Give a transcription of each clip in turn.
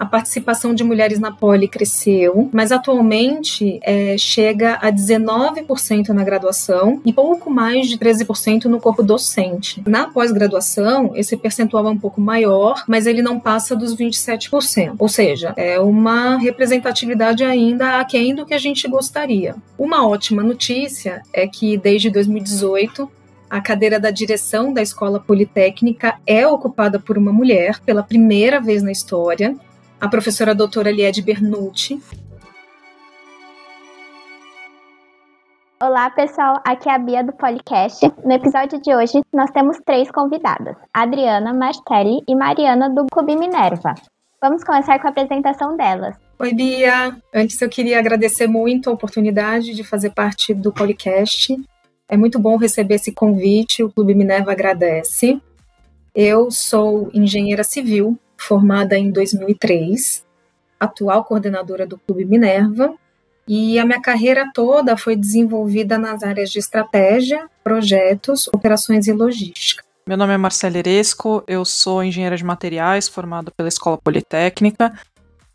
a participação de mulheres na Poli cresceu, mas atualmente é, chega a 19% na graduação e pouco mais de 13% no corpo docente. Na pós-graduação, esse percentual é um pouco maior, mas ele não passa dos 27%. Ou seja, é uma representatividade ainda aquém do que a gente gostaria. Uma ótima notícia é que desde 2018 a cadeira da direção da Escola Politécnica é ocupada por uma mulher pela primeira vez na história, a professora doutora Liede Bernucci. Olá, pessoal. Aqui é a Bia do Policast. No episódio de hoje, nós temos três convidadas: Adriana, Martelli e Mariana do Clube Minerva. Vamos começar com a apresentação delas. Oi, Bia. Antes eu queria agradecer muito a oportunidade de fazer parte do Policast. É muito bom receber esse convite, o Clube Minerva agradece. Eu sou engenheira civil, formada em 2003, atual coordenadora do Clube Minerva, e a minha carreira toda foi desenvolvida nas áreas de estratégia, projetos, operações e logística. Meu nome é Marcela Eresco, eu sou engenheira de materiais formada pela Escola Politécnica,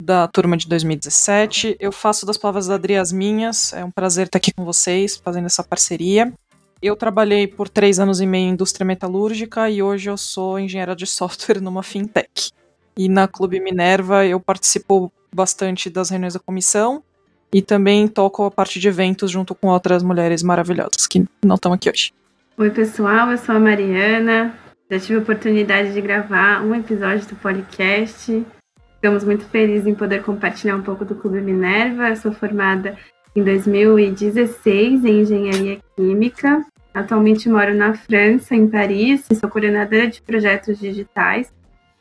da turma de 2017. Eu faço das palavras da Adri as minhas, é um prazer estar aqui com vocês, fazendo essa parceria. Eu trabalhei por três anos e meio em indústria metalúrgica e hoje eu sou engenheira de software numa fintech. E na Clube Minerva eu participo bastante das reuniões da comissão e também toco a parte de eventos junto com outras mulheres maravilhosas que não estão aqui hoje. Oi, pessoal, eu sou a Mariana. Já tive a oportunidade de gravar um episódio do podcast. Ficamos muito felizes em poder compartilhar um pouco do Clube Minerva. Eu sou formada em 2016 em engenharia química. Atualmente moro na França, em Paris, e sou coordenadora de projetos digitais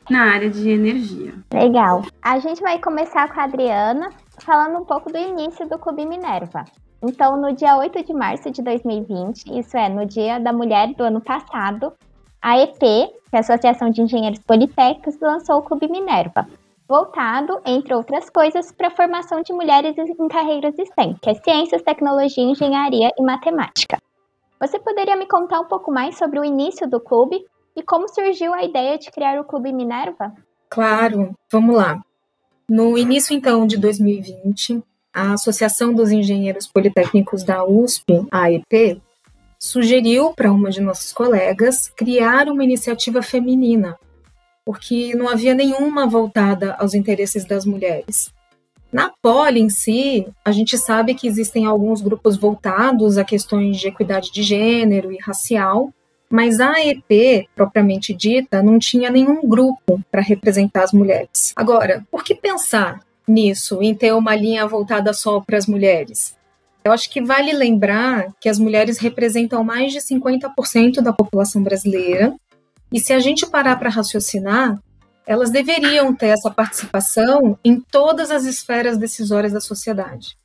na área de energia. Legal. A gente vai começar com a Adriana, falando um pouco do início do Clube Minerva. Então, no dia 8 de março de 2020, isso é, no Dia da Mulher do ano passado, a EP, que é a Associação de Engenheiros Politécnicos, lançou o Clube Minerva, voltado, entre outras coisas, para a formação de mulheres em carreiras STEM, que é Ciências, Tecnologia, Engenharia e Matemática. Você poderia me contar um pouco mais sobre o início do clube e como surgiu a ideia de criar o Clube Minerva? Claro, vamos lá. No início, então, de 2020, a Associação dos Engenheiros Politécnicos da USP, AEP, sugeriu para uma de nossas colegas criar uma iniciativa feminina porque não havia nenhuma voltada aos interesses das mulheres. Na Poli em si, a gente sabe que existem alguns grupos voltados a questões de equidade de gênero e racial, mas a EP, propriamente dita, não tinha nenhum grupo para representar as mulheres. Agora, por que pensar nisso, em ter uma linha voltada só para as mulheres? Eu acho que vale lembrar que as mulheres representam mais de 50% da população brasileira e se a gente parar para raciocinar, elas deveriam ter essa participação em todas as esferas decisórias da sociedade,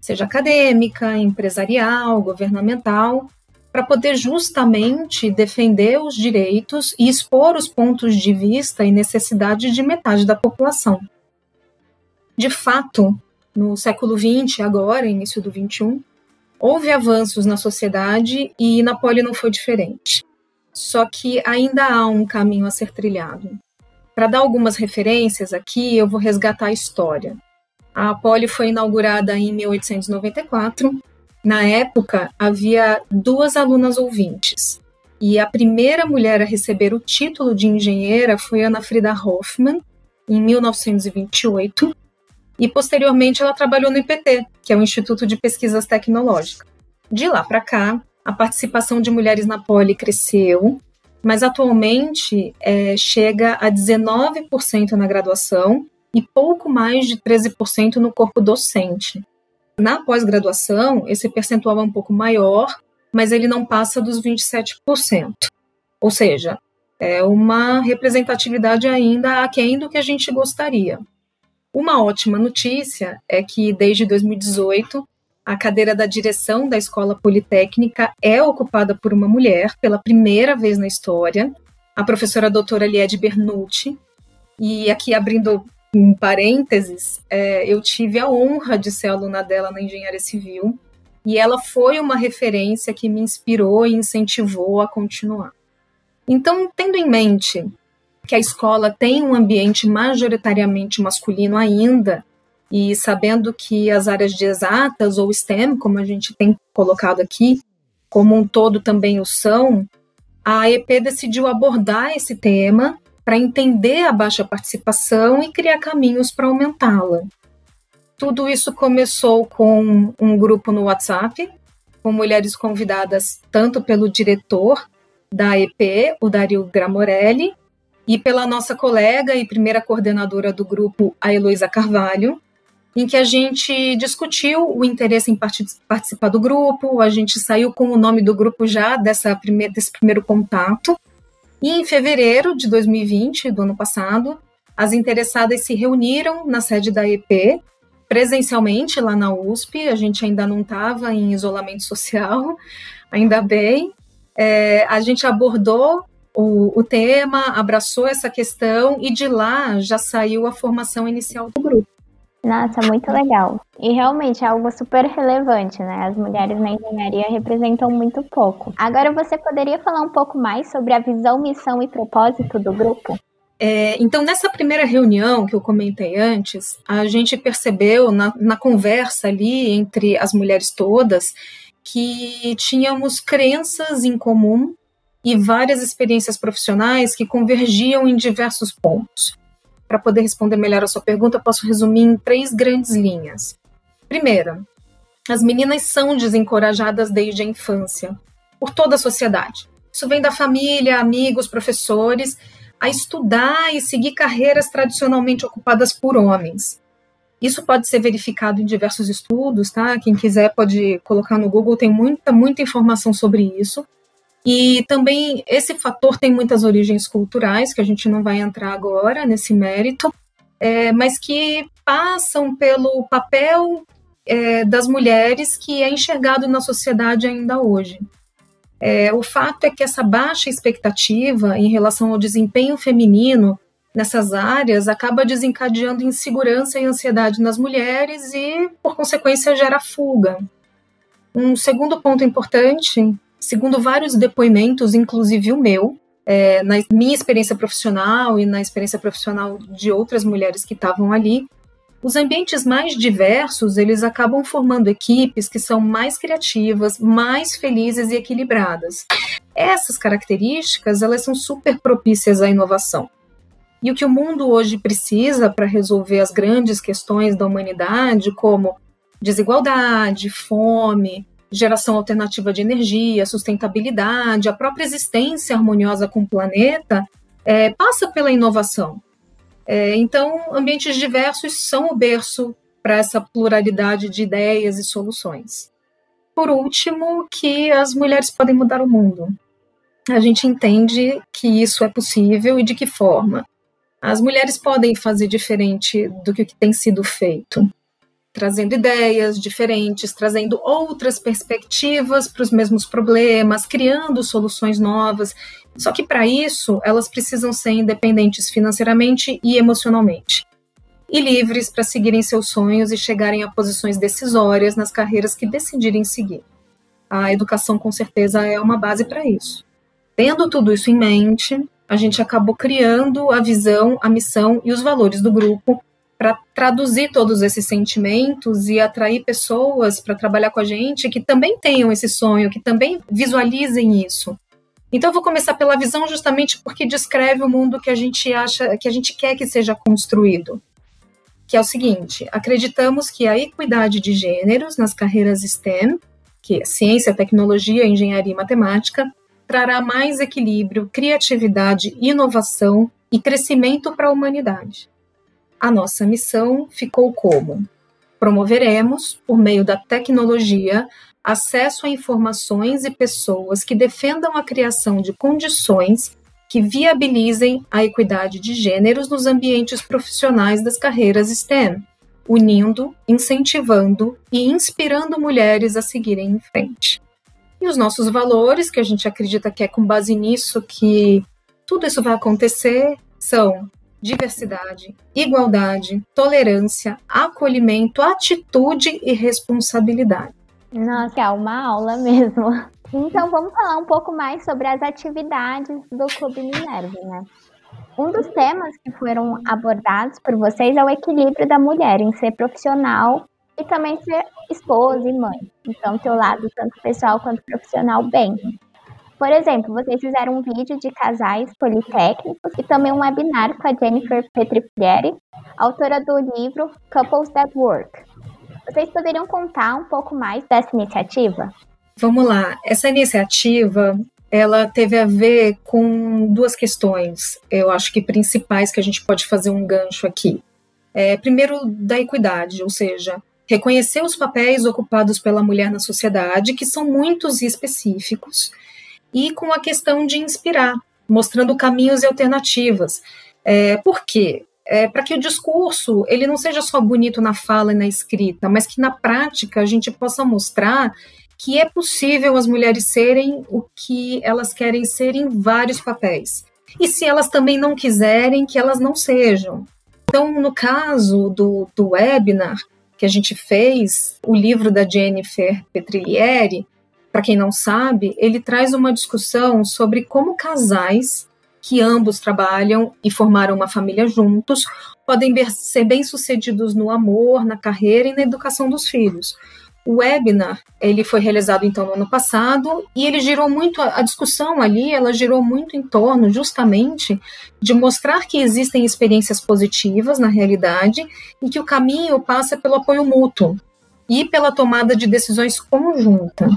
seja acadêmica, empresarial, governamental, para poder justamente defender os direitos e expor os pontos de vista e necessidade de metade da população. De fato, no século XX, agora, início do XXI, houve avanços na sociedade e na poli não foi diferente só que ainda há um caminho a ser trilhado. Para dar algumas referências aqui, eu vou resgatar a história. A Poli foi inaugurada em 1894. Na época, havia duas alunas ouvintes. E a primeira mulher a receber o título de engenheira foi Ana Frida Hoffmann, em 1928. E posteriormente ela trabalhou no IPT, que é o Instituto de Pesquisas Tecnológicas. De lá para cá, a participação de mulheres na poli cresceu, mas atualmente é, chega a 19% na graduação e pouco mais de 13% no corpo docente. Na pós-graduação, esse percentual é um pouco maior, mas ele não passa dos 27%. Ou seja, é uma representatividade ainda aquém do que a gente gostaria. Uma ótima notícia é que desde 2018 a cadeira da direção da Escola Politécnica é ocupada por uma mulher pela primeira vez na história, a professora doutora Liede Bernucci. E aqui abrindo um parênteses, é, eu tive a honra de ser aluna dela na engenharia civil e ela foi uma referência que me inspirou e incentivou a continuar. Então, tendo em mente que a escola tem um ambiente majoritariamente masculino ainda, e sabendo que as áreas de exatas ou STEM, como a gente tem colocado aqui, como um todo também o são, a EP decidiu abordar esse tema para entender a baixa participação e criar caminhos para aumentá-la. Tudo isso começou com um grupo no WhatsApp, com mulheres convidadas tanto pelo diretor da EP, o Dario Gramorelli, e pela nossa colega e primeira coordenadora do grupo, a Heloísa Carvalho, em que a gente discutiu o interesse em participar do grupo, a gente saiu com o nome do grupo já dessa primeira, desse primeiro contato, e em fevereiro de 2020, do ano passado, as interessadas se reuniram na sede da EP, presencialmente lá na USP, a gente ainda não estava em isolamento social, ainda bem. É, a gente abordou o, o tema, abraçou essa questão e de lá já saiu a formação inicial do grupo. Nossa, muito legal. E realmente é algo super relevante, né? As mulheres na engenharia representam muito pouco. Agora você poderia falar um pouco mais sobre a visão, missão e propósito do grupo? É, então, nessa primeira reunião que eu comentei antes, a gente percebeu na, na conversa ali entre as mulheres todas que tínhamos crenças em comum e várias experiências profissionais que convergiam em diversos pontos. Para poder responder melhor a sua pergunta, posso resumir em três grandes linhas. Primeira, as meninas são desencorajadas desde a infância, por toda a sociedade. Isso vem da família, amigos, professores, a estudar e seguir carreiras tradicionalmente ocupadas por homens. Isso pode ser verificado em diversos estudos, tá? Quem quiser pode colocar no Google, tem muita, muita informação sobre isso. E também esse fator tem muitas origens culturais, que a gente não vai entrar agora nesse mérito, é, mas que passam pelo papel é, das mulheres que é enxergado na sociedade ainda hoje. É, o fato é que essa baixa expectativa em relação ao desempenho feminino nessas áreas acaba desencadeando insegurança e ansiedade nas mulheres e, por consequência, gera fuga. Um segundo ponto importante segundo vários depoimentos, inclusive o meu, é, na minha experiência profissional e na experiência profissional de outras mulheres que estavam ali, os ambientes mais diversos, eles acabam formando equipes que são mais criativas, mais felizes e equilibradas. Essas características, elas são super propícias à inovação. E o que o mundo hoje precisa para resolver as grandes questões da humanidade, como desigualdade, fome, geração alternativa de energia, sustentabilidade, a própria existência harmoniosa com o planeta, é, passa pela inovação. É, então, ambientes diversos são o berço para essa pluralidade de ideias e soluções. Por último, que as mulheres podem mudar o mundo. A gente entende que isso é possível e de que forma. As mulheres podem fazer diferente do que tem sido feito trazendo ideias diferentes, trazendo outras perspectivas para os mesmos problemas, criando soluções novas. Só que para isso, elas precisam ser independentes financeiramente e emocionalmente. E livres para seguirem seus sonhos e chegarem a posições decisórias nas carreiras que decidirem seguir. A educação, com certeza, é uma base para isso. Tendo tudo isso em mente, a gente acabou criando a visão, a missão e os valores do grupo para traduzir todos esses sentimentos e atrair pessoas para trabalhar com a gente que também tenham esse sonho, que também visualizem isso. Então eu vou começar pela visão justamente porque descreve o mundo que a gente acha, que a gente quer que seja construído. Que é o seguinte, acreditamos que a equidade de gêneros nas carreiras STEM, que é ciência, tecnologia, engenharia e matemática, trará mais equilíbrio, criatividade, inovação e crescimento para a humanidade a nossa missão ficou como? Promoveremos, por meio da tecnologia, acesso a informações e pessoas que defendam a criação de condições que viabilizem a equidade de gêneros nos ambientes profissionais das carreiras STEM, unindo, incentivando e inspirando mulheres a seguirem em frente. E os nossos valores, que a gente acredita que é com base nisso que tudo isso vai acontecer, são diversidade, igualdade, tolerância, acolhimento, atitude e responsabilidade. Nossa, é uma aula mesmo. Então vamos falar um pouco mais sobre as atividades do Clube Minerva, né? Um dos temas que foram abordados por vocês é o equilíbrio da mulher em ser profissional e também ser esposa e mãe. Então, ter o lado tanto pessoal quanto profissional bem. Por exemplo, vocês fizeram um vídeo de casais politécnicos e também um webinar com a Jennifer Petrifieri, autora do livro Couples That Work. Vocês poderiam contar um pouco mais dessa iniciativa? Vamos lá. Essa iniciativa ela teve a ver com duas questões, eu acho que principais que a gente pode fazer um gancho aqui. É, primeiro, da equidade, ou seja, reconhecer os papéis ocupados pela mulher na sociedade, que são muitos e específicos, e com a questão de inspirar, mostrando caminhos e alternativas. É, por quê? É, para que o discurso ele não seja só bonito na fala e na escrita, mas que na prática a gente possa mostrar que é possível as mulheres serem o que elas querem ser em vários papéis. E se elas também não quiserem, que elas não sejam. Então, no caso do, do webinar que a gente fez, o livro da Jennifer Petrilieri, para quem não sabe, ele traz uma discussão sobre como casais que ambos trabalham e formaram uma família juntos podem ser bem-sucedidos no amor, na carreira e na educação dos filhos. O webinar, ele foi realizado então no ano passado e ele girou muito a discussão ali, ela girou muito em torno justamente de mostrar que existem experiências positivas na realidade e que o caminho passa pelo apoio mútuo e pela tomada de decisões conjunta.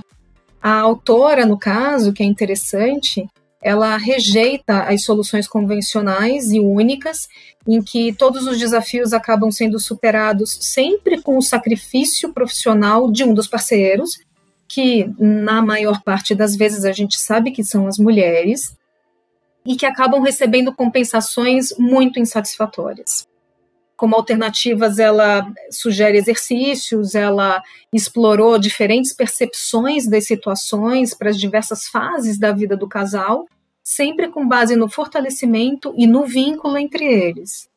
A autora, no caso, que é interessante, ela rejeita as soluções convencionais e únicas, em que todos os desafios acabam sendo superados sempre com o sacrifício profissional de um dos parceiros, que na maior parte das vezes a gente sabe que são as mulheres, e que acabam recebendo compensações muito insatisfatórias como alternativas, ela sugere exercícios, ela explorou diferentes percepções das situações para as diversas fases da vida do casal, sempre com base no fortalecimento e no vínculo entre eles.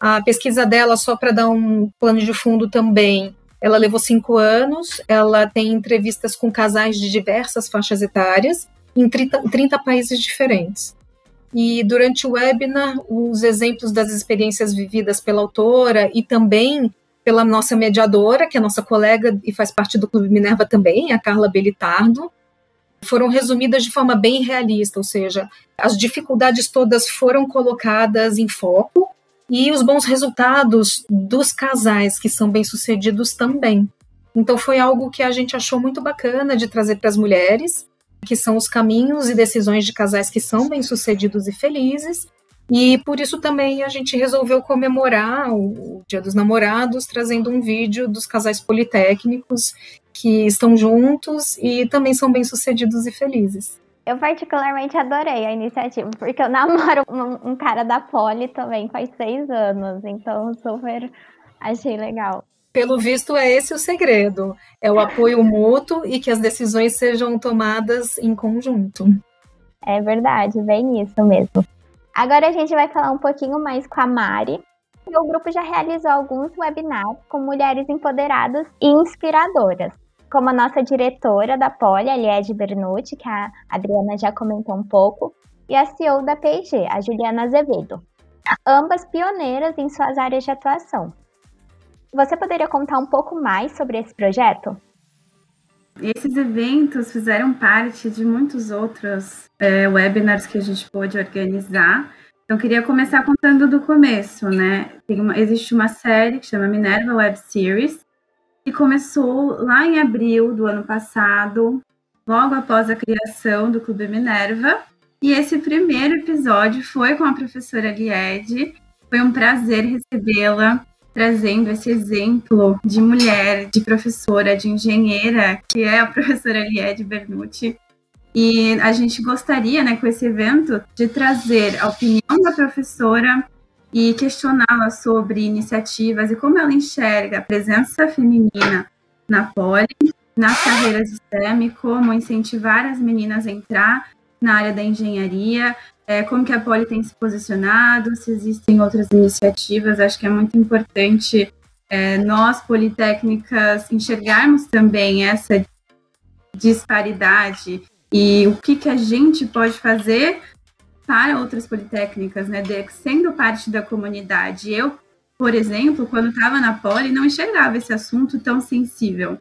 A pesquisa dela, só para dar um plano de fundo também, ela levou cinco anos, ela tem entrevistas com casais de diversas faixas etárias em 30, 30 países diferentes. E durante o webinar, os exemplos das experiências vividas pela autora e também pela nossa mediadora, que é nossa colega e faz parte do Clube Minerva também, a Carla Belitardo, foram resumidas de forma bem realista, ou seja, as dificuldades todas foram colocadas em foco e os bons resultados dos casais que são bem-sucedidos também. Então foi algo que a gente achou muito bacana de trazer para as mulheres que são os caminhos e decisões de casais que são bem-sucedidos e felizes. E por isso também a gente resolveu comemorar o Dia dos Namorados, trazendo um vídeo dos casais politécnicos que estão juntos e também são bem-sucedidos e felizes. Eu particularmente adorei a iniciativa, porque eu namoro um, um cara da Poli também faz seis anos, então super achei legal pelo visto, é esse o segredo: é o apoio mútuo e que as decisões sejam tomadas em conjunto. É verdade, bem isso mesmo. Agora a gente vai falar um pouquinho mais com a Mari. O grupo já realizou alguns webinars com mulheres empoderadas e inspiradoras, como a nossa diretora da Poli, a Liege Bernucci, que a Adriana já comentou um pouco, e a CEO da P&G, a Juliana Azevedo. Ambas pioneiras em suas áreas de atuação. Você poderia contar um pouco mais sobre esse projeto? Esses eventos fizeram parte de muitos outros é, webinars que a gente pôde organizar. Então, queria começar contando do começo, né? Uma, existe uma série que chama Minerva Web Series, que começou lá em abril do ano passado, logo após a criação do Clube Minerva. E esse primeiro episódio foi com a professora Lied. Foi um prazer recebê-la trazendo esse exemplo de mulher, de professora, de engenheira, que é a professora Liede Bernucci. E a gente gostaria, né, com esse evento, de trazer a opinião da professora e questioná-la sobre iniciativas e como ela enxerga a presença feminina na Poli, nas carreiras STEM, como incentivar as meninas a entrar na área da engenharia, é, como que a Poli tem se posicionado, se existem outras iniciativas. Acho que é muito importante é, nós, politécnicas, enxergarmos também essa disparidade e o que, que a gente pode fazer para outras politécnicas, né, de, sendo parte da comunidade. Eu, por exemplo, quando estava na Poli, não enxergava esse assunto tão sensível.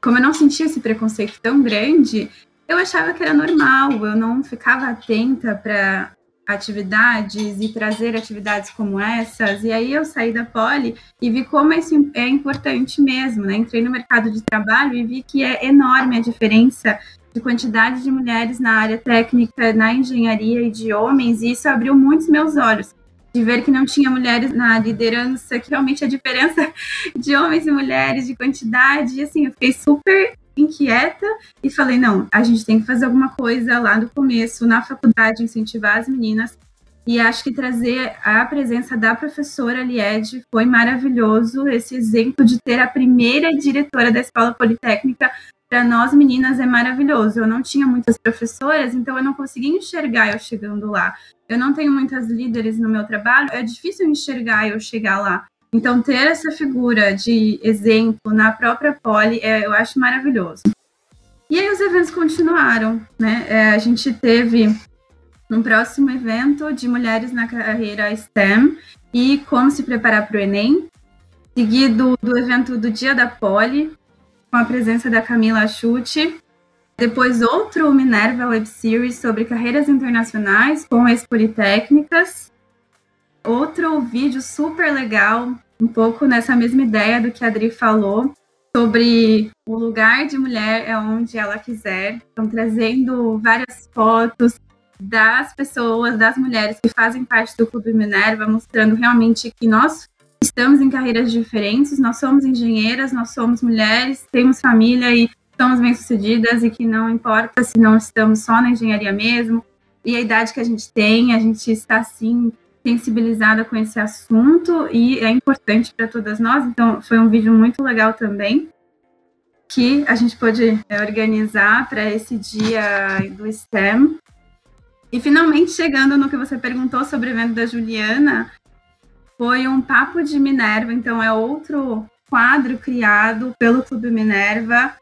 Como eu não sentia esse preconceito tão grande, eu achava que era normal, eu não ficava atenta para atividades e trazer atividades como essas. E aí eu saí da Poli e vi como isso é importante mesmo, né? Entrei no mercado de trabalho e vi que é enorme a diferença de quantidade de mulheres na área técnica, na engenharia e de homens, e isso abriu muitos meus olhos. De ver que não tinha mulheres na liderança, que realmente a diferença de homens e mulheres, de quantidade, e assim, eu fiquei super inquieta e falei: não, a gente tem que fazer alguma coisa lá no começo, na faculdade, incentivar as meninas. E acho que trazer a presença da professora Lied foi maravilhoso. Esse exemplo de ter a primeira diretora da Escola Politécnica para nós meninas é maravilhoso. Eu não tinha muitas professoras, então eu não conseguia enxergar eu chegando lá. Eu não tenho muitas líderes no meu trabalho, é difícil enxergar eu chegar lá. Então, ter essa figura de exemplo na própria Poli, é, eu acho maravilhoso. E aí os eventos continuaram, né? É, a gente teve um próximo evento de mulheres na carreira STEM e como se preparar para o Enem, seguido do evento do Dia da Poli, com a presença da Camila Chute. Depois outro Minerva Web Series sobre carreiras internacionais com ex-politécnicas outro vídeo super legal, um pouco nessa mesma ideia do que a Adri falou, sobre o lugar de mulher é onde ela quiser. Estão trazendo várias fotos das pessoas, das mulheres que fazem parte do Clube Minerva, mostrando realmente que nós estamos em carreiras diferentes, nós somos engenheiras, nós somos mulheres, temos família e somos bem-sucedidas e que não importa se não estamos só na engenharia mesmo, e a idade que a gente tem, a gente está sim sensibilizada com esse assunto e é importante para todas nós. Então, foi um vídeo muito legal também que a gente pôde é, organizar para esse dia do STEM. E finalmente chegando no que você perguntou sobre o evento da Juliana, foi um papo de Minerva, então é outro quadro criado pelo Clube Minerva.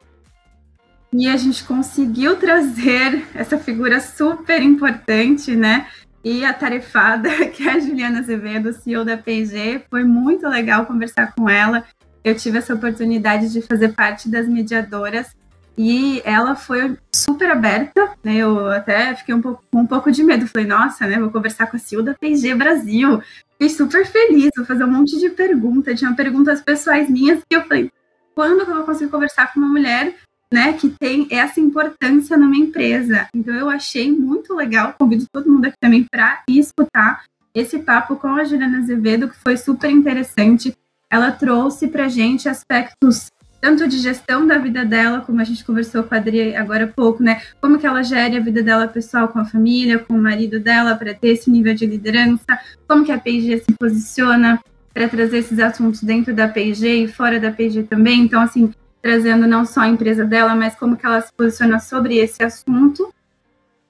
E a gente conseguiu trazer essa figura super importante, né? E a tarefada, que é a Juliana Azevedo, CEO da P&G. Foi muito legal conversar com ela. Eu tive essa oportunidade de fazer parte das mediadoras e ela foi super aberta, né? Eu até fiquei um pouco, um pouco de medo. Falei, nossa, né? Vou conversar com a CEO da P&G Brasil. Fiquei super feliz, vou fazer um monte de perguntas. Tinha perguntas pessoais minhas que eu falei, quando que eu vou conseguir conversar com uma mulher né, que tem essa importância numa empresa. Então eu achei muito legal, convido todo mundo aqui também para escutar esse papo com a Juliana Azevedo, que foi super interessante. Ela trouxe para gente aspectos tanto de gestão da vida dela, como a gente conversou com a Adri agora há pouco, né? Como que ela gere a vida dela pessoal com a família, com o marido dela, para ter esse nível de liderança, como que a P&G se posiciona para trazer esses assuntos dentro da P&G e fora da P&G também. Então, assim, trazendo não só a empresa dela, mas como que ela se posiciona sobre esse assunto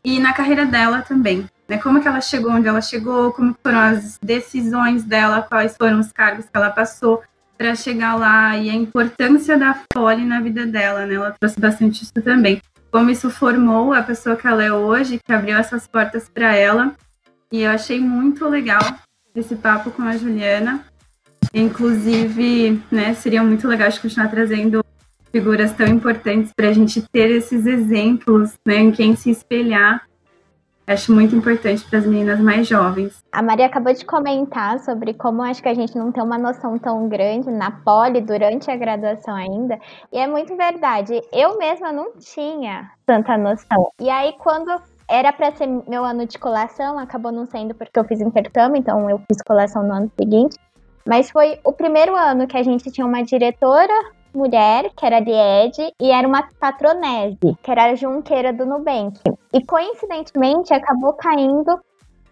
e na carreira dela também. Né? Como que ela chegou onde ela chegou, como foram as decisões dela, quais foram os cargos que ela passou para chegar lá e a importância da Fole na vida dela, né? Ela trouxe bastante isso também. Como isso formou a pessoa que ela é hoje, que abriu essas portas para ela. E eu achei muito legal esse papo com a Juliana. Inclusive, né, seria muito legal de continuar trazendo figuras tão importantes para a gente ter esses exemplos né, em quem se espelhar. Acho muito importante para as meninas mais jovens. A Maria acabou de comentar sobre como acho que a gente não tem uma noção tão grande na poli durante a graduação ainda. E é muito verdade. Eu mesma não tinha tanta noção. E aí, quando era para ser meu ano de colação, acabou não sendo porque eu fiz intercâmbio, então eu fiz colação no ano seguinte. Mas foi o primeiro ano que a gente tinha uma diretora mulher, que era Lied, e era uma patronese, que era a junqueira do Nubank. E coincidentemente acabou caindo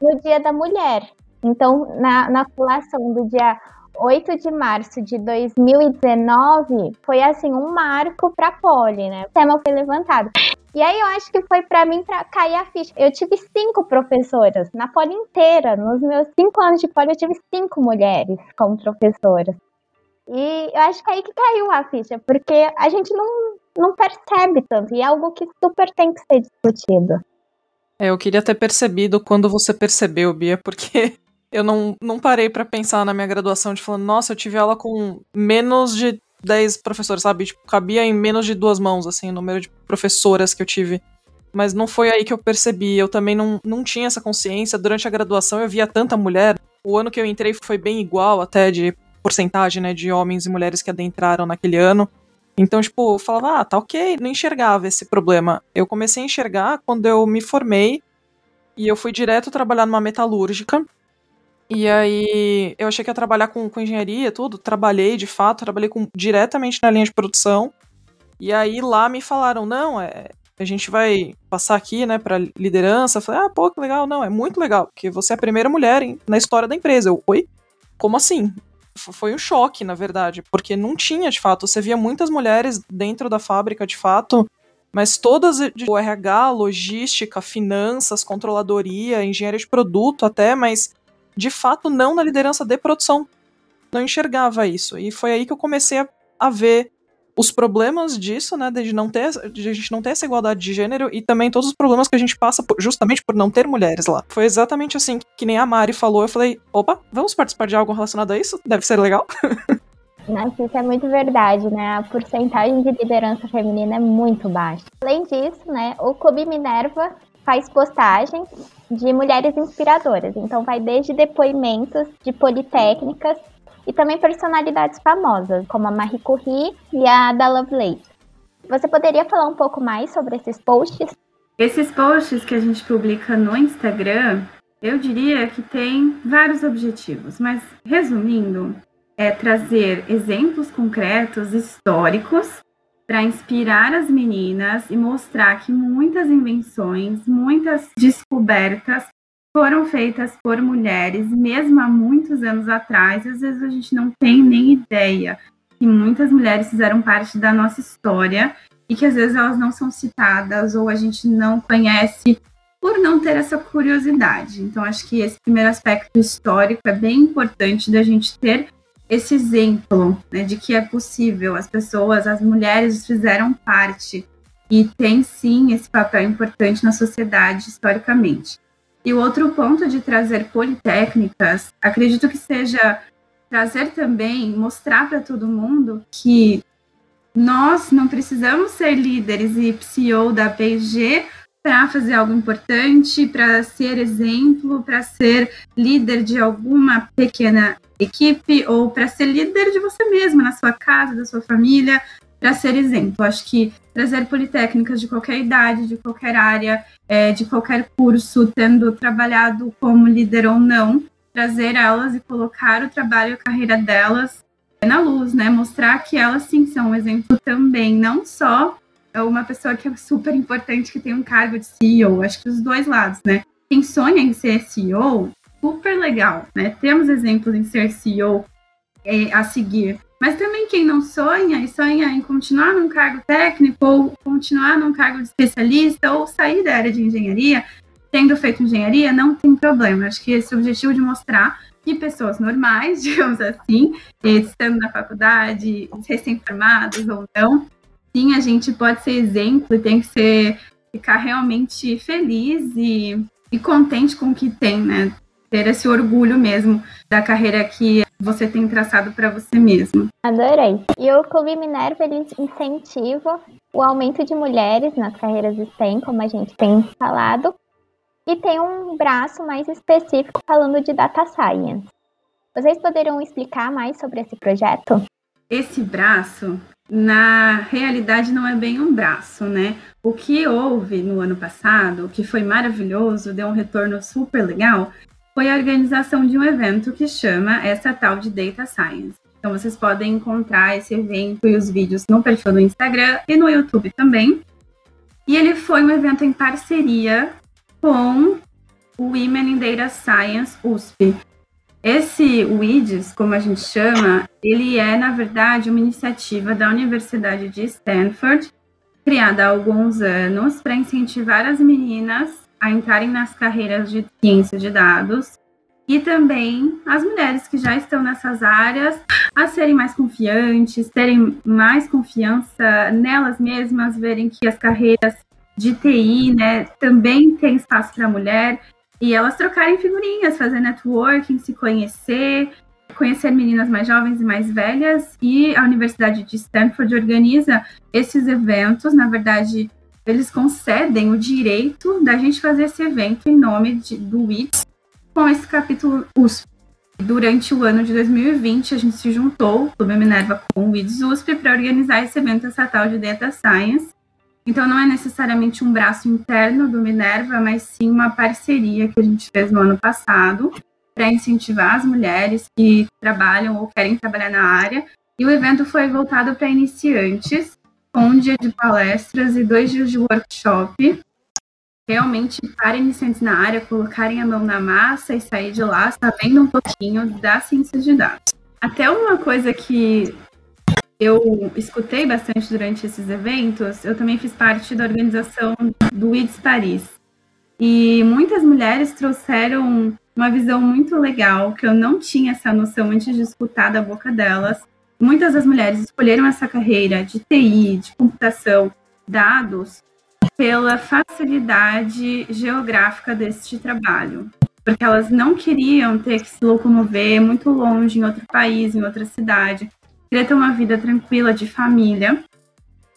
no Dia da Mulher. Então, na, na colação do dia 8 de março de 2019, foi assim um marco para a Poli, né? O tema foi levantado. E aí eu acho que foi para mim para cair a ficha. Eu tive cinco professoras na Poli inteira. Nos meus cinco anos de Poli, eu tive cinco mulheres como professoras. E eu acho que é aí que caiu a ficha, porque a gente não, não percebe tanto, e é algo que super tem que ser discutido. É, eu queria ter percebido quando você percebeu, Bia, porque eu não, não parei para pensar na minha graduação de falando, nossa, eu tive aula com menos de 10 professores, sabe? Tipo, cabia em menos de duas mãos, assim, o número de professoras que eu tive. Mas não foi aí que eu percebi. Eu também não, não tinha essa consciência. Durante a graduação eu via tanta mulher. O ano que eu entrei foi bem igual, até de porcentagem, né, de homens e mulheres que adentraram naquele ano. Então, tipo, eu falava, ah, tá ok, não enxergava esse problema. Eu comecei a enxergar quando eu me formei e eu fui direto trabalhar numa metalúrgica. E aí eu achei que ia trabalhar com, com engenharia, tudo. Trabalhei, de fato, trabalhei com, diretamente na linha de produção. E aí lá me falaram, não, é, a gente vai passar aqui, né, pra liderança. Eu falei, ah, pô, que legal. Não, é muito legal, porque você é a primeira mulher em, na história da empresa. Eu, oi? Como assim? Foi um choque, na verdade, porque não tinha de fato. Você via muitas mulheres dentro da fábrica de fato, mas todas de RH, logística, finanças, controladoria, engenharia de produto até, mas de fato não na liderança de produção. Não enxergava isso. E foi aí que eu comecei a, a ver os problemas disso, né, de não ter, de a gente não ter essa igualdade de gênero e também todos os problemas que a gente passa por, justamente por não ter mulheres lá. Foi exatamente assim que nem a Mari falou, eu falei, opa, vamos participar de algo relacionado a isso? Deve ser legal. Nossa, isso é muito verdade, né? A porcentagem de liderança feminina é muito baixa. Além disso, né, o Clube Minerva faz postagens de mulheres inspiradoras. Então vai desde depoimentos de politécnicas e também personalidades famosas, como a Marie Curie e a Ada Lovelace. Você poderia falar um pouco mais sobre esses posts? Esses posts que a gente publica no Instagram, eu diria que tem vários objetivos, mas resumindo, é trazer exemplos concretos, históricos, para inspirar as meninas e mostrar que muitas invenções, muitas descobertas foram feitas por mulheres, mesmo há muitos anos atrás, e às vezes a gente não tem nem ideia que muitas mulheres fizeram parte da nossa história e que às vezes elas não são citadas ou a gente não conhece por não ter essa curiosidade. Então, acho que esse primeiro aspecto histórico é bem importante da gente ter esse exemplo né, de que é possível, as pessoas, as mulheres fizeram parte e tem sim esse papel importante na sociedade historicamente. E o outro ponto de trazer politécnicas, acredito que seja trazer também, mostrar para todo mundo que nós não precisamos ser líderes e CEO da P&G para fazer algo importante, para ser exemplo, para ser líder de alguma pequena equipe ou para ser líder de você mesma, na sua casa, da sua família, para ser exemplo. Acho que trazer politécnicas de qualquer idade, de qualquer área, é, de qualquer curso, tendo trabalhado como líder ou não, trazer elas e colocar o trabalho e a carreira delas na luz, né? Mostrar que elas sim são um exemplo também, não só uma pessoa que é super importante que tem um cargo de CEO, acho que os dois lados, né? Quem sonha em ser CEO, super legal, né? Temos exemplos em ser CEO é, a seguir, mas também quem não sonha e sonha em continuar num cargo técnico ou continuar num cargo de especialista ou sair da área de engenharia, tendo feito engenharia, não tem problema. Acho que esse é o objetivo de mostrar que pessoas normais, digamos assim, estando na faculdade, recém-formados ou não, sim, a gente pode ser exemplo e tem que ser ficar realmente feliz e, e contente com o que tem, né? Ter esse orgulho mesmo da carreira que você tem traçado para você mesmo. Adorei. E o Clube Minerva ele incentiva o aumento de mulheres nas carreiras STEM, como a gente tem falado, e tem um braço mais específico falando de data science. Vocês poderiam explicar mais sobre esse projeto? Esse braço, na realidade, não é bem um braço, né? O que houve no ano passado, o que foi maravilhoso, deu um retorno super legal, foi a organização de um evento que chama essa tal de Data Science. Então vocês podem encontrar esse evento e os vídeos no perfil do Instagram e no YouTube também. E ele foi um evento em parceria com o Women in Data Science USP. Esse WIDS, como a gente chama, ele é, na verdade, uma iniciativa da Universidade de Stanford, criada há alguns anos para incentivar as meninas a entrarem nas carreiras de ciência de dados e também as mulheres que já estão nessas áreas a serem mais confiantes, terem mais confiança nelas mesmas, verem que as carreiras de TI, né, também tem espaço para mulher e elas trocarem figurinhas, fazer networking, se conhecer, conhecer meninas mais jovens e mais velhas. E a Universidade de Stanford organiza esses eventos. Na verdade, eles concedem o direito da gente fazer esse evento em nome de, do WITS com esse capítulo USP. Durante o ano de 2020, a gente se juntou, Clube Minerva, com o WITS USP para organizar esse evento estatal de Data Science. Então, não é necessariamente um braço interno do Minerva, mas sim uma parceria que a gente fez no ano passado para incentivar as mulheres que trabalham ou querem trabalhar na área. E o evento foi voltado para iniciantes, um dia de palestras e dois dias de workshop, realmente para iniciantes na área colocarem a mão na massa e sair de lá sabendo um pouquinho da ciência de dados. Até uma coisa que eu escutei bastante durante esses eventos, eu também fiz parte da organização do WIDS Paris. E muitas mulheres trouxeram uma visão muito legal, que eu não tinha essa noção antes de escutar da boca delas. Muitas das mulheres escolheram essa carreira de TI, de computação, dados, pela facilidade geográfica deste trabalho. Porque elas não queriam ter que se locomover muito longe, em outro país, em outra cidade. Queria ter uma vida tranquila, de família,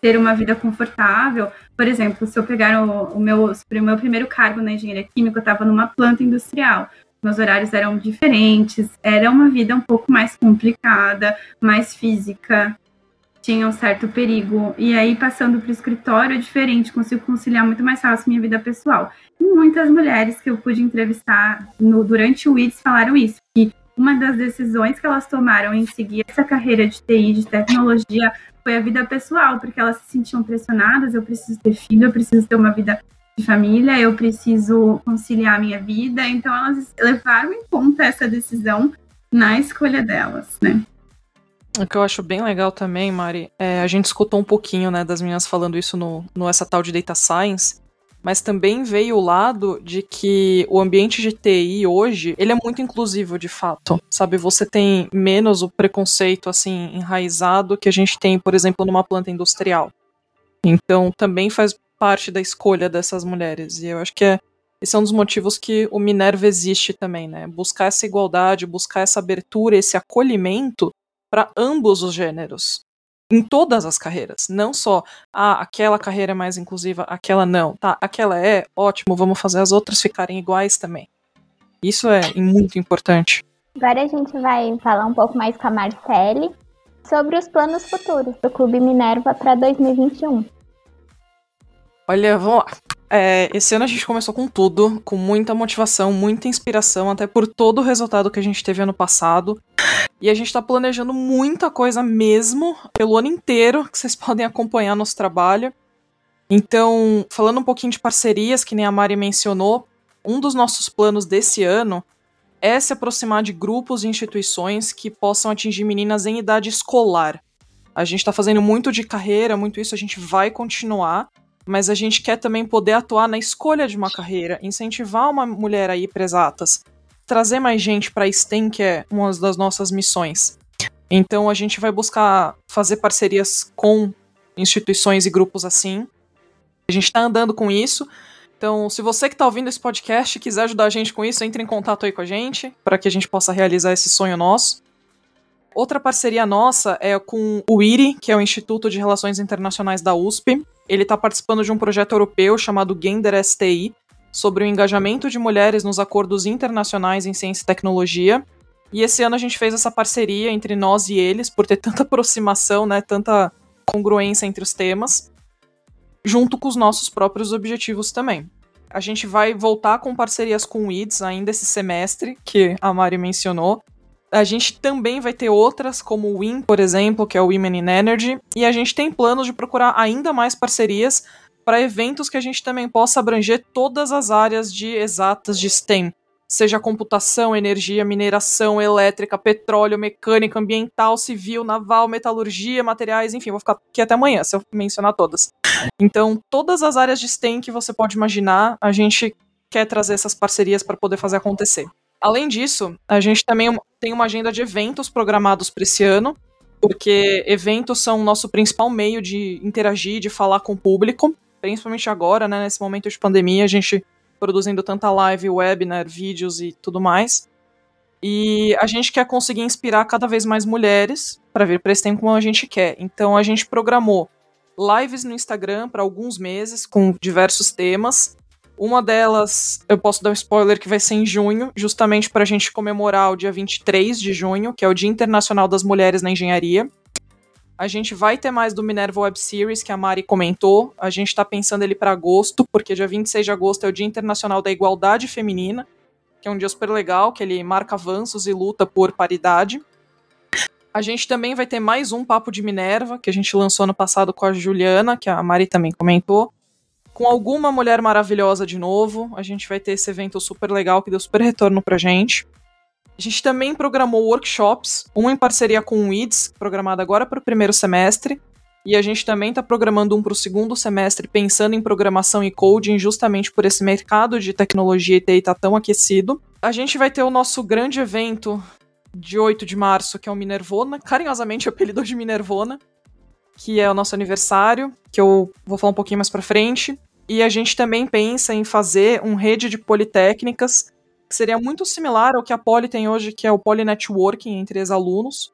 ter uma vida confortável. Por exemplo, se eu pegar o, o meu, o meu primeiro cargo na engenharia química, eu estava numa planta industrial meus horários eram diferentes, era uma vida um pouco mais complicada, mais física, tinha um certo perigo. E aí, passando para o escritório, é diferente, consigo conciliar muito mais fácil minha vida pessoal. E muitas mulheres que eu pude entrevistar no, durante o IDS falaram isso, que uma das decisões que elas tomaram em seguir essa carreira de TI, de tecnologia, foi a vida pessoal, porque elas se sentiam pressionadas, eu preciso ter filho, eu preciso ter uma vida família, eu preciso conciliar a minha vida. Então, elas levaram em conta essa decisão na escolha delas, né? O que eu acho bem legal também, Mari, é, a gente escutou um pouquinho, né, das meninas falando isso no, no essa tal de Data Science, mas também veio o lado de que o ambiente de TI hoje, ele é muito inclusivo de fato, sabe? Você tem menos o preconceito, assim, enraizado que a gente tem, por exemplo, numa planta industrial. Então, também faz parte da escolha dessas mulheres. E eu acho que é, esse é um dos motivos que o Minerva existe também, né? Buscar essa igualdade, buscar essa abertura, esse acolhimento para ambos os gêneros. Em todas as carreiras. Não só, ah, aquela carreira é mais inclusiva, aquela não. Tá, aquela é, ótimo, vamos fazer as outras ficarem iguais também. Isso é muito importante. Agora a gente vai falar um pouco mais com a Marcele sobre os planos futuros do Clube Minerva para 2021. Olha, vamos lá. É, esse ano a gente começou com tudo, com muita motivação, muita inspiração, até por todo o resultado que a gente teve ano passado. E a gente tá planejando muita coisa mesmo, pelo ano inteiro, que vocês podem acompanhar nosso trabalho. Então, falando um pouquinho de parcerias, que nem a Mari mencionou, um dos nossos planos desse ano é se aproximar de grupos e instituições que possam atingir meninas em idade escolar. A gente está fazendo muito de carreira, muito isso, a gente vai continuar mas a gente quer também poder atuar na escolha de uma carreira, incentivar uma mulher a ir para exatas, trazer mais gente para STEM, que é uma das nossas missões. Então a gente vai buscar fazer parcerias com instituições e grupos assim. A gente está andando com isso. Então, se você que está ouvindo esse podcast quiser ajudar a gente com isso, entre em contato aí com a gente, para que a gente possa realizar esse sonho nosso. Outra parceria nossa é com o IRI, que é o Instituto de Relações Internacionais da USP. Ele está participando de um projeto europeu chamado Gender STI, sobre o engajamento de mulheres nos acordos internacionais em ciência e tecnologia. E esse ano a gente fez essa parceria entre nós e eles, por ter tanta aproximação, né, tanta congruência entre os temas, junto com os nossos próprios objetivos também. A gente vai voltar com parcerias com o IDS ainda esse semestre, que a Mari mencionou, a gente também vai ter outras, como o WIN, por exemplo, que é o Women in Energy, e a gente tem planos de procurar ainda mais parcerias para eventos que a gente também possa abranger todas as áreas de exatas de STEM, seja computação, energia, mineração, elétrica, petróleo, mecânica, ambiental, civil, naval, metalurgia, materiais, enfim, vou ficar aqui até amanhã se eu mencionar todas. Então, todas as áreas de STEM que você pode imaginar, a gente quer trazer essas parcerias para poder fazer acontecer. Além disso, a gente também tem uma agenda de eventos programados para esse ano, porque eventos são o nosso principal meio de interagir, de falar com o público. principalmente agora, né, nesse momento de pandemia, a gente produzindo tanta live, webinar, vídeos e tudo mais. E a gente quer conseguir inspirar cada vez mais mulheres para vir para esse tempo como a gente quer. Então a gente programou lives no Instagram para alguns meses com diversos temas. Uma delas, eu posso dar um spoiler que vai ser em junho, justamente para a gente comemorar o dia 23 de junho, que é o Dia Internacional das Mulheres na Engenharia. A gente vai ter mais do Minerva Web Series, que a Mari comentou. A gente está pensando ele para agosto, porque dia 26 de agosto é o Dia Internacional da Igualdade Feminina, que é um dia super legal, que ele marca avanços e luta por paridade. A gente também vai ter mais um Papo de Minerva, que a gente lançou no passado com a Juliana, que a Mari também comentou. Com alguma mulher maravilhosa de novo. A gente vai ter esse evento super legal que deu super retorno pra gente. A gente também programou workshops, um em parceria com o IDS, programado agora para o primeiro semestre, e a gente também está programando um para o segundo semestre, pensando em programação e coding, justamente por esse mercado de tecnologia e TI tá tão aquecido. A gente vai ter o nosso grande evento de 8 de março, que é o Minervona, carinhosamente apelidou de Minervona, que é o nosso aniversário, que eu vou falar um pouquinho mais para frente. E a gente também pensa em fazer um rede de politécnicas que seria muito similar ao que a Poli tem hoje, que é o Poli Networking entre ex-alunos.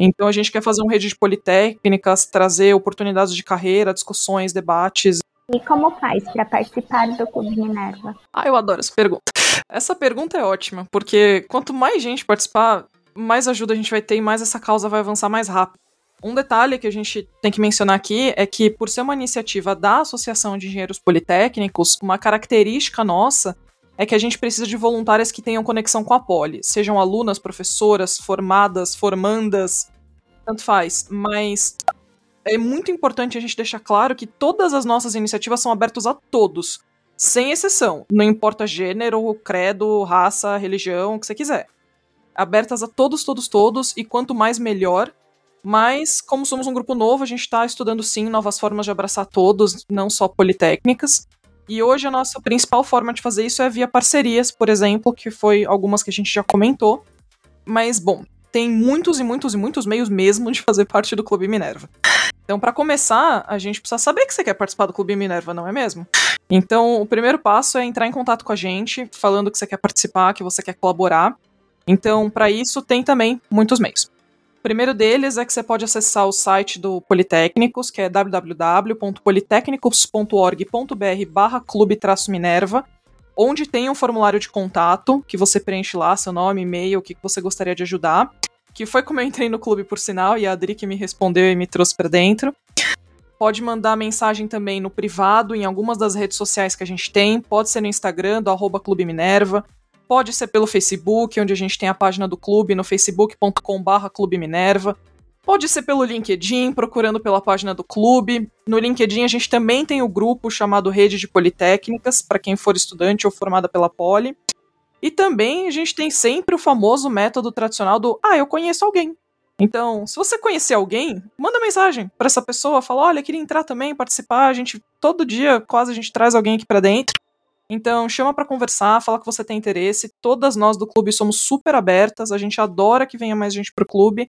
Então a gente quer fazer um rede de politécnicas, trazer oportunidades de carreira, discussões, debates. E como faz para participar do Clube Minerva? Ah, eu adoro essa pergunta. Essa pergunta é ótima, porque quanto mais gente participar, mais ajuda a gente vai ter e mais essa causa vai avançar mais rápido. Um detalhe que a gente tem que mencionar aqui é que, por ser uma iniciativa da Associação de Engenheiros Politécnicos, uma característica nossa é que a gente precisa de voluntárias que tenham conexão com a Poli, sejam alunas, professoras, formadas, formandas, tanto faz, mas é muito importante a gente deixar claro que todas as nossas iniciativas são abertas a todos, sem exceção, não importa gênero, credo, raça, religião, o que você quiser. Abertas a todos, todos, todos, e quanto mais melhor. Mas, como somos um grupo novo, a gente está estudando sim novas formas de abraçar todos, não só politécnicas. E hoje a nossa principal forma de fazer isso é via parcerias, por exemplo, que foi algumas que a gente já comentou. Mas, bom, tem muitos e muitos e muitos meios mesmo de fazer parte do Clube Minerva. Então, para começar, a gente precisa saber que você quer participar do Clube Minerva, não é mesmo? Então, o primeiro passo é entrar em contato com a gente, falando que você quer participar, que você quer colaborar. Então, para isso, tem também muitos meios. Primeiro deles é que você pode acessar o site do Politécnicos, que é www.politecnicos.org.br barra clube-minerva, onde tem um formulário de contato, que você preenche lá seu nome, e-mail, o que você gostaria de ajudar, que foi como eu entrei no clube, por sinal, e a Adri que me respondeu e me trouxe para dentro. Pode mandar mensagem também no privado, em algumas das redes sociais que a gente tem, pode ser no Instagram, do arroba Clube Minerva, Pode ser pelo Facebook, onde a gente tem a página do clube no facebook.com/barra Clube Minerva. Pode ser pelo LinkedIn, procurando pela página do clube. No LinkedIn a gente também tem o grupo chamado Rede de Politécnicas, para quem for estudante ou formada pela Poli. E também a gente tem sempre o famoso método tradicional do ah, eu conheço alguém. Então, se você conhecer alguém, manda mensagem para essa pessoa, fala: "Olha, queria entrar também, participar". A gente todo dia quase a gente traz alguém aqui para dentro. Então, chama para conversar, fala que você tem interesse. Todas nós do clube somos super abertas, a gente adora que venha mais gente pro clube.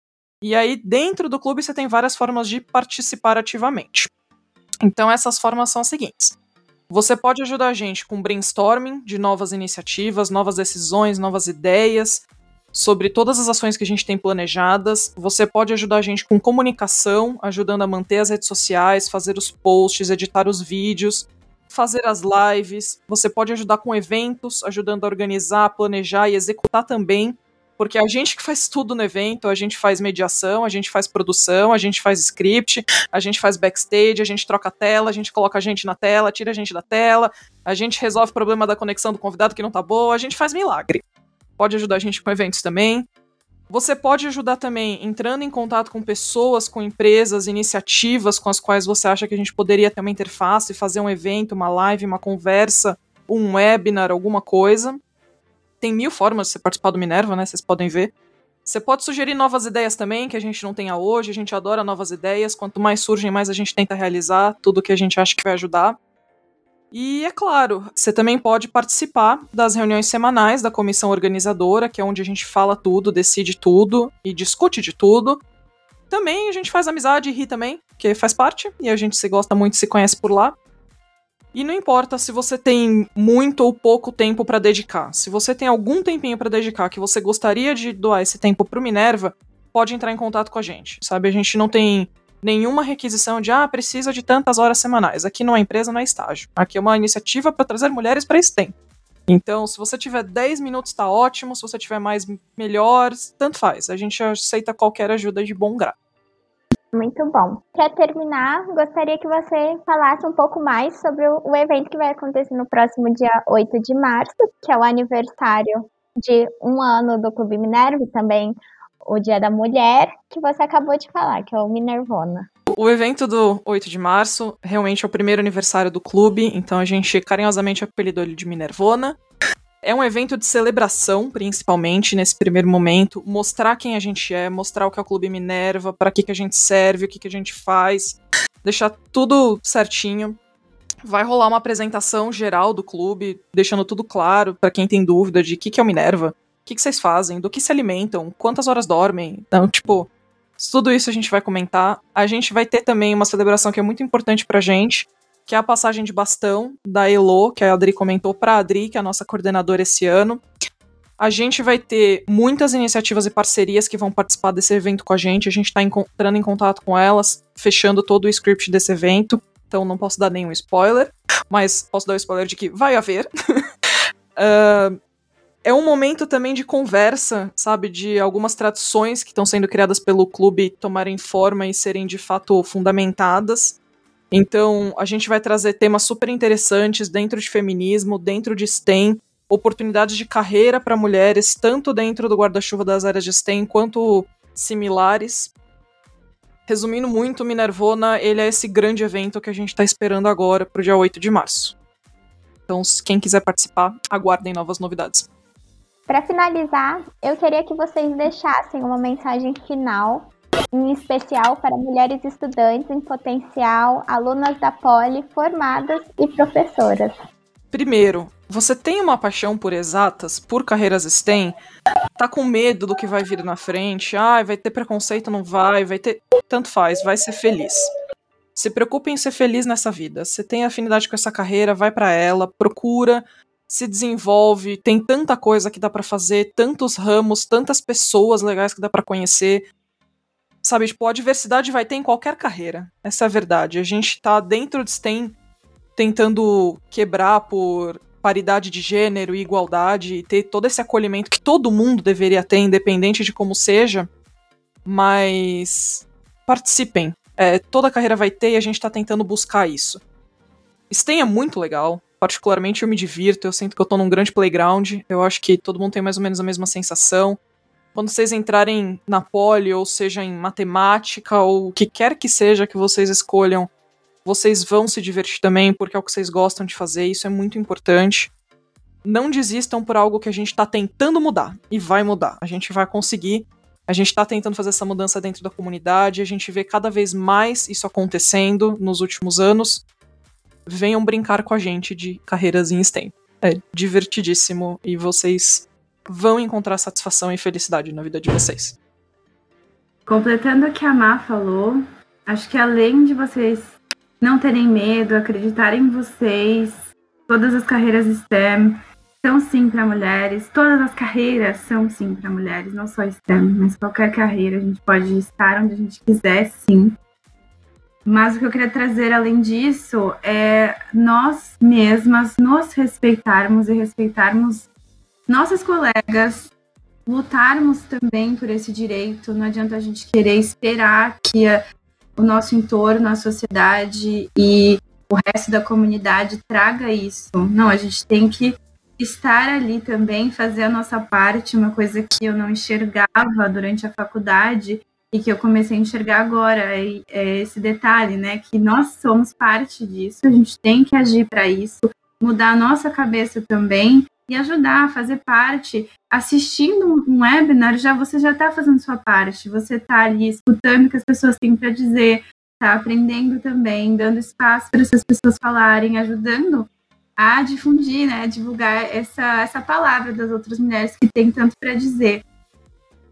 E aí, dentro do clube, você tem várias formas de participar ativamente. Então, essas formas são as seguintes. Você pode ajudar a gente com brainstorming de novas iniciativas, novas decisões, novas ideias sobre todas as ações que a gente tem planejadas. Você pode ajudar a gente com comunicação, ajudando a manter as redes sociais, fazer os posts, editar os vídeos fazer as lives, você pode ajudar com eventos, ajudando a organizar, planejar e executar também. Porque a gente que faz tudo no evento, a gente faz mediação, a gente faz produção, a gente faz script, a gente faz backstage, a gente troca a tela, a gente coloca a gente na tela, tira a gente da tela, a gente resolve o problema da conexão do convidado que não tá boa, a gente faz milagre. Pode ajudar a gente com eventos também. Você pode ajudar também entrando em contato com pessoas, com empresas, iniciativas com as quais você acha que a gente poderia ter uma interface, fazer um evento, uma live, uma conversa, um webinar, alguma coisa. Tem mil formas de você participar do Minerva, né? Vocês podem ver. Você pode sugerir novas ideias também, que a gente não tenha hoje. A gente adora novas ideias. Quanto mais surgem, mais a gente tenta realizar tudo que a gente acha que vai ajudar. E é claro, você também pode participar das reuniões semanais da comissão organizadora, que é onde a gente fala tudo, decide tudo e discute de tudo. Também a gente faz amizade e ri também, que faz parte, e a gente se gosta muito se conhece por lá. E não importa se você tem muito ou pouco tempo para dedicar. Se você tem algum tempinho para dedicar que você gostaria de doar esse tempo pro Minerva, pode entrar em contato com a gente. Sabe, a gente não tem nenhuma requisição de ah, precisa de tantas horas semanais. Aqui não é empresa, não é estágio. Aqui é uma iniciativa para trazer mulheres para esse tempo. Então, se você tiver 10 minutos, tá ótimo. Se você tiver mais, melhor. Tanto faz. A gente aceita qualquer ajuda de bom grado. Muito bom. Para terminar, gostaria que você falasse um pouco mais sobre o evento que vai acontecer no próximo dia 8 de março, que é o aniversário de um ano do Clube Minerva e também o Dia da Mulher, que você acabou de falar, que é o Minervona. O evento do 8 de março realmente é o primeiro aniversário do clube, então a gente carinhosamente apelidou ele de Minervona. É um evento de celebração, principalmente, nesse primeiro momento. Mostrar quem a gente é, mostrar o que é o Clube Minerva, para que, que a gente serve, o que, que a gente faz. Deixar tudo certinho. Vai rolar uma apresentação geral do clube, deixando tudo claro para quem tem dúvida de o que, que é o Minerva, que, que vocês fazem, do que se alimentam, quantas horas dormem. Então, tipo, tudo isso a gente vai comentar. A gente vai ter também uma celebração que é muito importante pra gente, que é a passagem de bastão da Elo, que a Adri comentou, para a Adri, que é a nossa coordenadora esse ano. A gente vai ter muitas iniciativas e parcerias que vão participar desse evento com a gente. A gente está entrando em contato com elas, fechando todo o script desse evento. Então não posso dar nenhum spoiler, mas posso dar o spoiler de que vai haver. uh, é um momento também de conversa, sabe? De algumas tradições que estão sendo criadas pelo clube tomarem forma e serem de fato fundamentadas. Então, a gente vai trazer temas super interessantes dentro de feminismo, dentro de STEM, oportunidades de carreira para mulheres, tanto dentro do guarda-chuva das áreas de STEM quanto similares. Resumindo muito, Minervona, ele é esse grande evento que a gente está esperando agora para o dia 8 de março. Então, quem quiser participar, aguardem novas novidades. Para finalizar, eu queria que vocês deixassem uma mensagem final em especial para mulheres estudantes em potencial, alunas da Poli, formadas e professoras. Primeiro, você tem uma paixão por exatas, por carreiras STEM? Tá com medo do que vai vir na frente? Ah, vai ter preconceito, não vai, vai ter. Tanto faz, vai ser feliz. Se preocupe em ser feliz nessa vida. Você tem afinidade com essa carreira, vai para ela, procura, se desenvolve, tem tanta coisa que dá para fazer, tantos ramos, tantas pessoas legais que dá para conhecer. Sabe, tipo, a diversidade vai ter em qualquer carreira. Essa é a verdade. A gente tá dentro de STEM tentando quebrar por paridade de gênero e igualdade e ter todo esse acolhimento que todo mundo deveria ter, independente de como seja. Mas participem. É, toda carreira vai ter e a gente tá tentando buscar isso. STEM é muito legal. Particularmente eu me divirto, eu sinto que eu tô num grande playground. Eu acho que todo mundo tem mais ou menos a mesma sensação quando vocês entrarem na poli, ou seja, em matemática, ou o que quer que seja que vocês escolham, vocês vão se divertir também, porque é o que vocês gostam de fazer, isso é muito importante. Não desistam por algo que a gente está tentando mudar, e vai mudar, a gente vai conseguir. A gente está tentando fazer essa mudança dentro da comunidade, a gente vê cada vez mais isso acontecendo nos últimos anos. Venham brincar com a gente de carreiras em STEM. É divertidíssimo e vocês vão encontrar satisfação e felicidade na vida de vocês. Completando o que a Má falou, acho que além de vocês não terem medo, acreditarem em vocês, todas as carreiras STEM são sim para mulheres, todas as carreiras são sim para mulheres, não só STEM, mas qualquer carreira a gente pode estar onde a gente quiser, sim. Mas o que eu queria trazer além disso é nós mesmas nos respeitarmos e respeitarmos nossas colegas lutarmos também por esse direito. Não adianta a gente querer esperar que a, o nosso entorno, a sociedade e o resto da comunidade traga isso. Não, a gente tem que estar ali também, fazer a nossa parte, uma coisa que eu não enxergava durante a faculdade e que eu comecei a enxergar agora, é, esse detalhe, né, que nós somos parte disso, a gente tem que agir para isso, mudar a nossa cabeça também e ajudar, fazer parte. Assistindo um webinar, já você já está fazendo sua parte, você está ali escutando o que as pessoas têm para dizer, está aprendendo também, dando espaço para essas pessoas falarem, ajudando a difundir, né, a divulgar essa, essa palavra das outras mulheres que têm tanto para dizer.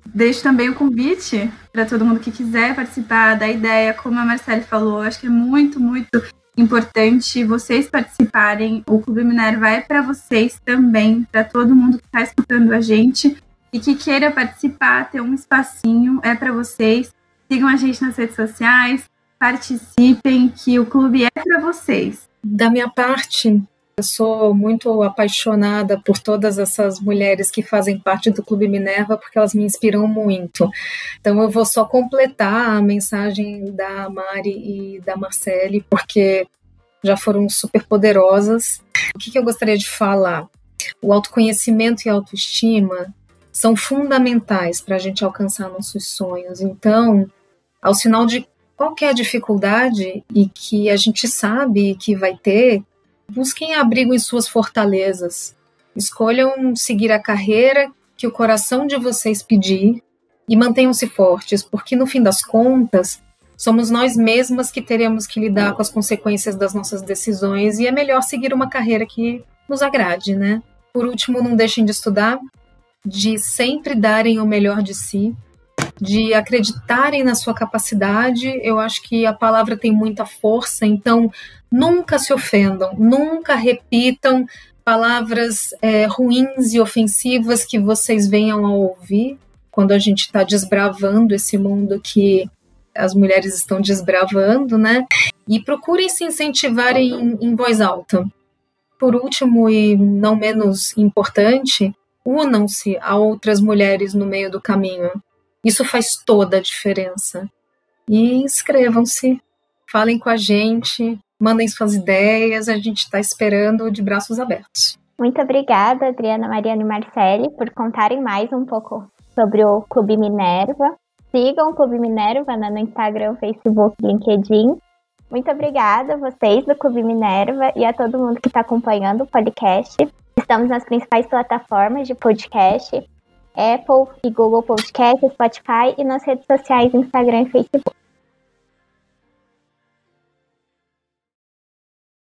Deixo também o convite para todo mundo que quiser participar da ideia, como a Marcele falou, acho que é muito, muito importante vocês participarem. O Clube Minerva é para vocês também, para todo mundo que está escutando a gente e que queira participar, ter um espacinho, é para vocês. Sigam a gente nas redes sociais, participem, que o clube é para vocês. Da minha parte, eu sou muito apaixonada por todas essas mulheres que fazem parte do Clube Minerva, porque elas me inspiram muito. Então eu vou só completar a mensagem da Mari e da Marcele, porque já foram super poderosas. O que, que eu gostaria de falar? O autoconhecimento e a autoestima são fundamentais para a gente alcançar nossos sonhos. Então, ao sinal de qualquer dificuldade e que a gente sabe que vai ter, Busquem abrigo em suas fortalezas. Escolham seguir a carreira que o coração de vocês pedir e mantenham-se fortes, porque no fim das contas, somos nós mesmas que teremos que lidar com as consequências das nossas decisões e é melhor seguir uma carreira que nos agrade, né? Por último, não deixem de estudar, de sempre darem o melhor de si, de acreditarem na sua capacidade. Eu acho que a palavra tem muita força, então nunca se ofendam, nunca repitam palavras é, ruins e ofensivas que vocês venham a ouvir quando a gente está desbravando esse mundo que as mulheres estão desbravando, né? E procurem se incentivarem em, em voz alta. Por último, e não menos importante, unam-se a outras mulheres no meio do caminho. Isso faz toda a diferença. E inscrevam-se, falem com a gente, mandem suas ideias, a gente está esperando de braços abertos. Muito obrigada, Adriana, Mariana e Marcele, por contarem mais um pouco sobre o Clube Minerva. Sigam o Clube Minerva né, no Instagram, Facebook, LinkedIn. Muito obrigada a vocês do Clube Minerva e a todo mundo que está acompanhando o podcast. Estamos nas principais plataformas de podcast, Apple e Google Podcast, Spotify e nas redes sociais, Instagram e Facebook.